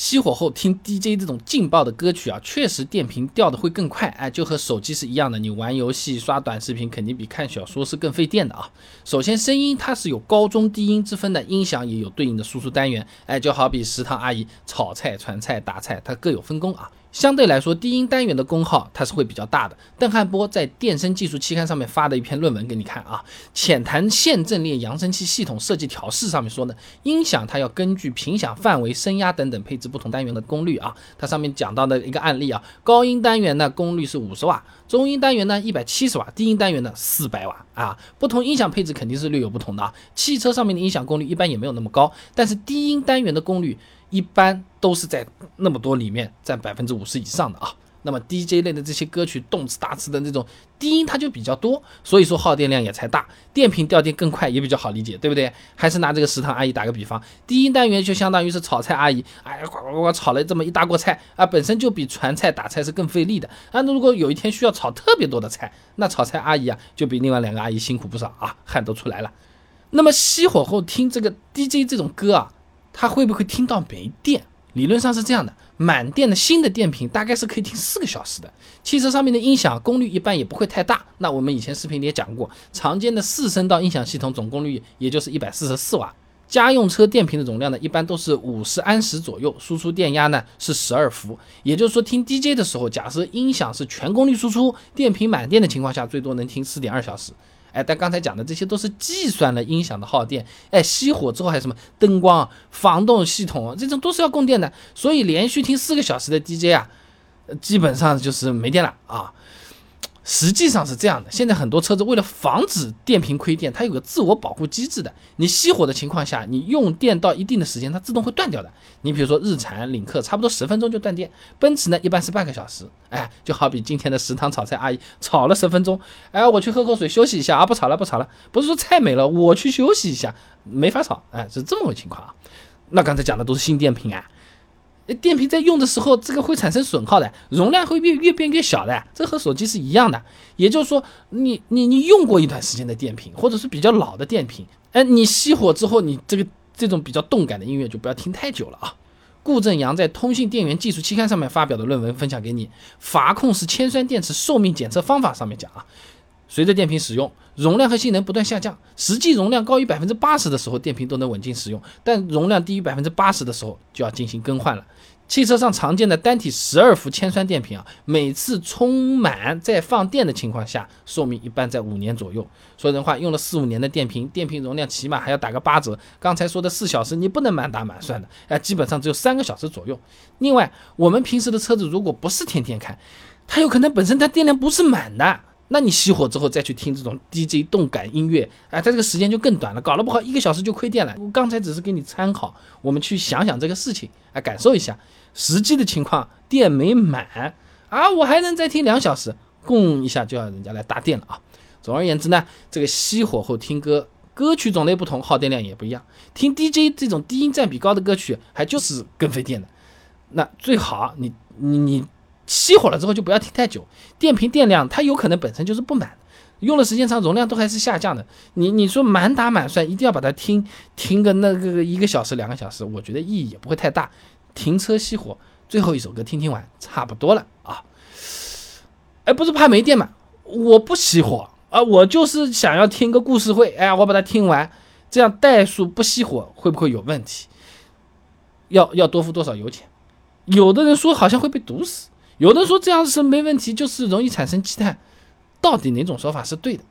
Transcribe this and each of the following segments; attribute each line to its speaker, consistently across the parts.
Speaker 1: 熄火后听 DJ 这种劲爆的歌曲啊，确实电瓶掉的会更快，哎，就和手机是一样的。你玩游戏、刷短视频，肯定比看小说是更费电的啊。首先，声音它是有高中低音之分的，音响也有对应的输出单元，哎，就好比食堂阿姨炒菜、传菜、打菜，它各有分工啊。相对来说，低音单元的功耗它是会比较大的。邓汉波在《电声技术期刊》上面发的一篇论文给你看啊，《浅谈线阵列扬声器系统设计调试》上面说呢，音响它要根据频响范围、声压等等配置不同单元的功率啊。它上面讲到的一个案例啊，高音单元呢功率是五十瓦，中音单元呢一百七十瓦，低音单元呢四百瓦啊。不同音响配置肯定是略有不同的啊。汽车上面的音响功率一般也没有那么高，但是低音单元的功率。一般都是在那么多里面占百分之五十以上的啊。那么 DJ 类的这些歌曲动次打次的那种低音它就比较多，所以说耗电量也才大，电瓶掉电更快也比较好理解，对不对？还是拿这个食堂阿姨打个比方，低音单元就相当于是炒菜阿姨，哎呀，呱呱呱炒了这么一大锅菜啊，本身就比传菜打菜是更费力的啊。那如果有一天需要炒特别多的菜，那炒菜阿姨啊就比另外两个阿姨辛苦不少啊，汗都出来了。那么熄火后听这个 DJ 这种歌啊。他会不会听到没电？理论上是这样的，满电的新的电瓶大概是可以听四个小时的。汽车上面的音响功率一般也不会太大。那我们以前视频里也讲过，常见的四声道音响系统总功率也就是一百四十四瓦。家用车电瓶的容量呢，一般都是五十安时左右，输出电压呢是十二伏。也就是说，听 DJ 的时候，假设音响是全功率输出，电瓶满电的情况下，最多能听四点二小时。哎，但刚才讲的这些都是计算了音响的耗电，哎，熄火之后还有什么灯光、防冻系统，这种都是要供电的，所以连续听四个小时的 DJ 啊，基本上就是没电了啊。实际上是这样的，现在很多车子为了防止电瓶亏电，它有个自我保护机制的。你熄火的情况下，你用电到一定的时间，它自动会断掉的。你比如说日产、领克，差不多十分钟就断电；奔驰呢，一般是半个小时。哎，就好比今天的食堂炒菜阿姨炒了十分钟，哎，我去喝口水休息一下啊，不炒了，不炒了。不是说菜没了，我去休息一下，没法炒。哎，是这么个情况啊。那刚才讲的都是新电瓶啊。电瓶在用的时候，这个会产生损耗的，容量会越越变越小的，这和手机是一样的。也就是说，你你你用过一段时间的电瓶，或者是比较老的电瓶，哎，你熄火之后，你这个这种比较动感的音乐就不要听太久了啊。顾正阳在《通信电源技术期刊》上面发表的论文分享给你，《阀控式铅酸电池寿命检测方法》上面讲啊。随着电瓶使用，容量和性能不断下降，实际容量高于百分之八十的时候，电瓶都能稳定使用；但容量低于百分之八十的时候，就要进行更换了。汽车上常见的单体十二伏铅酸电瓶啊，每次充满再放电的情况下，寿命一般在五年左右。说人话，用了四五年的电瓶，电瓶容量起码还要打个八折。刚才说的四小时，你不能满打满算的，哎，基本上只有三个小时左右。另外，我们平时的车子如果不是天天开，它有可能本身它电量不是满的。那你熄火之后再去听这种 DJ 动感音乐，哎，它这个时间就更短了，搞了不好一个小时就亏电了。我刚才只是给你参考，我们去想想这个事情，哎，感受一下实际的情况，电没满啊，我还能再听两小时，供一下就要人家来搭电了啊。总而言之呢，这个熄火后听歌，歌曲种类不同，耗电量也不一样。听 DJ 这种低音占比高的歌曲，还就是更费电的。那最好你你你。熄火了之后就不要停太久，电瓶电量它有可能本身就是不满，用的时间长，容量都还是下降的。你你说满打满算一定要把它停停个那个一个小时两个小时，我觉得意义也不会太大。停车熄火，最后一首歌听听完差不多了啊。哎，不是怕没电嘛？我不熄火啊，我就是想要听个故事会。哎，我把它听完，这样怠速不熄火会不会有问题？要要多付多少油钱？有的人说好像会被堵死。有的说这样是没问题，就是容易产生积碳，到底哪种说法是对的？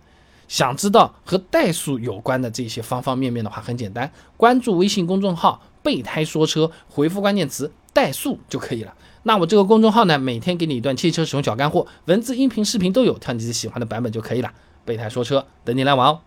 Speaker 1: 想知道和怠速有关的这些方方面面的话，很简单，关注微信公众号“备胎说车”，回复关键词“怠速”就可以了。那我这个公众号呢，每天给你一段汽车使用小干货，文字、音频、视频都有，挑你自己喜欢的版本就可以了。备胎说车，等你来玩哦。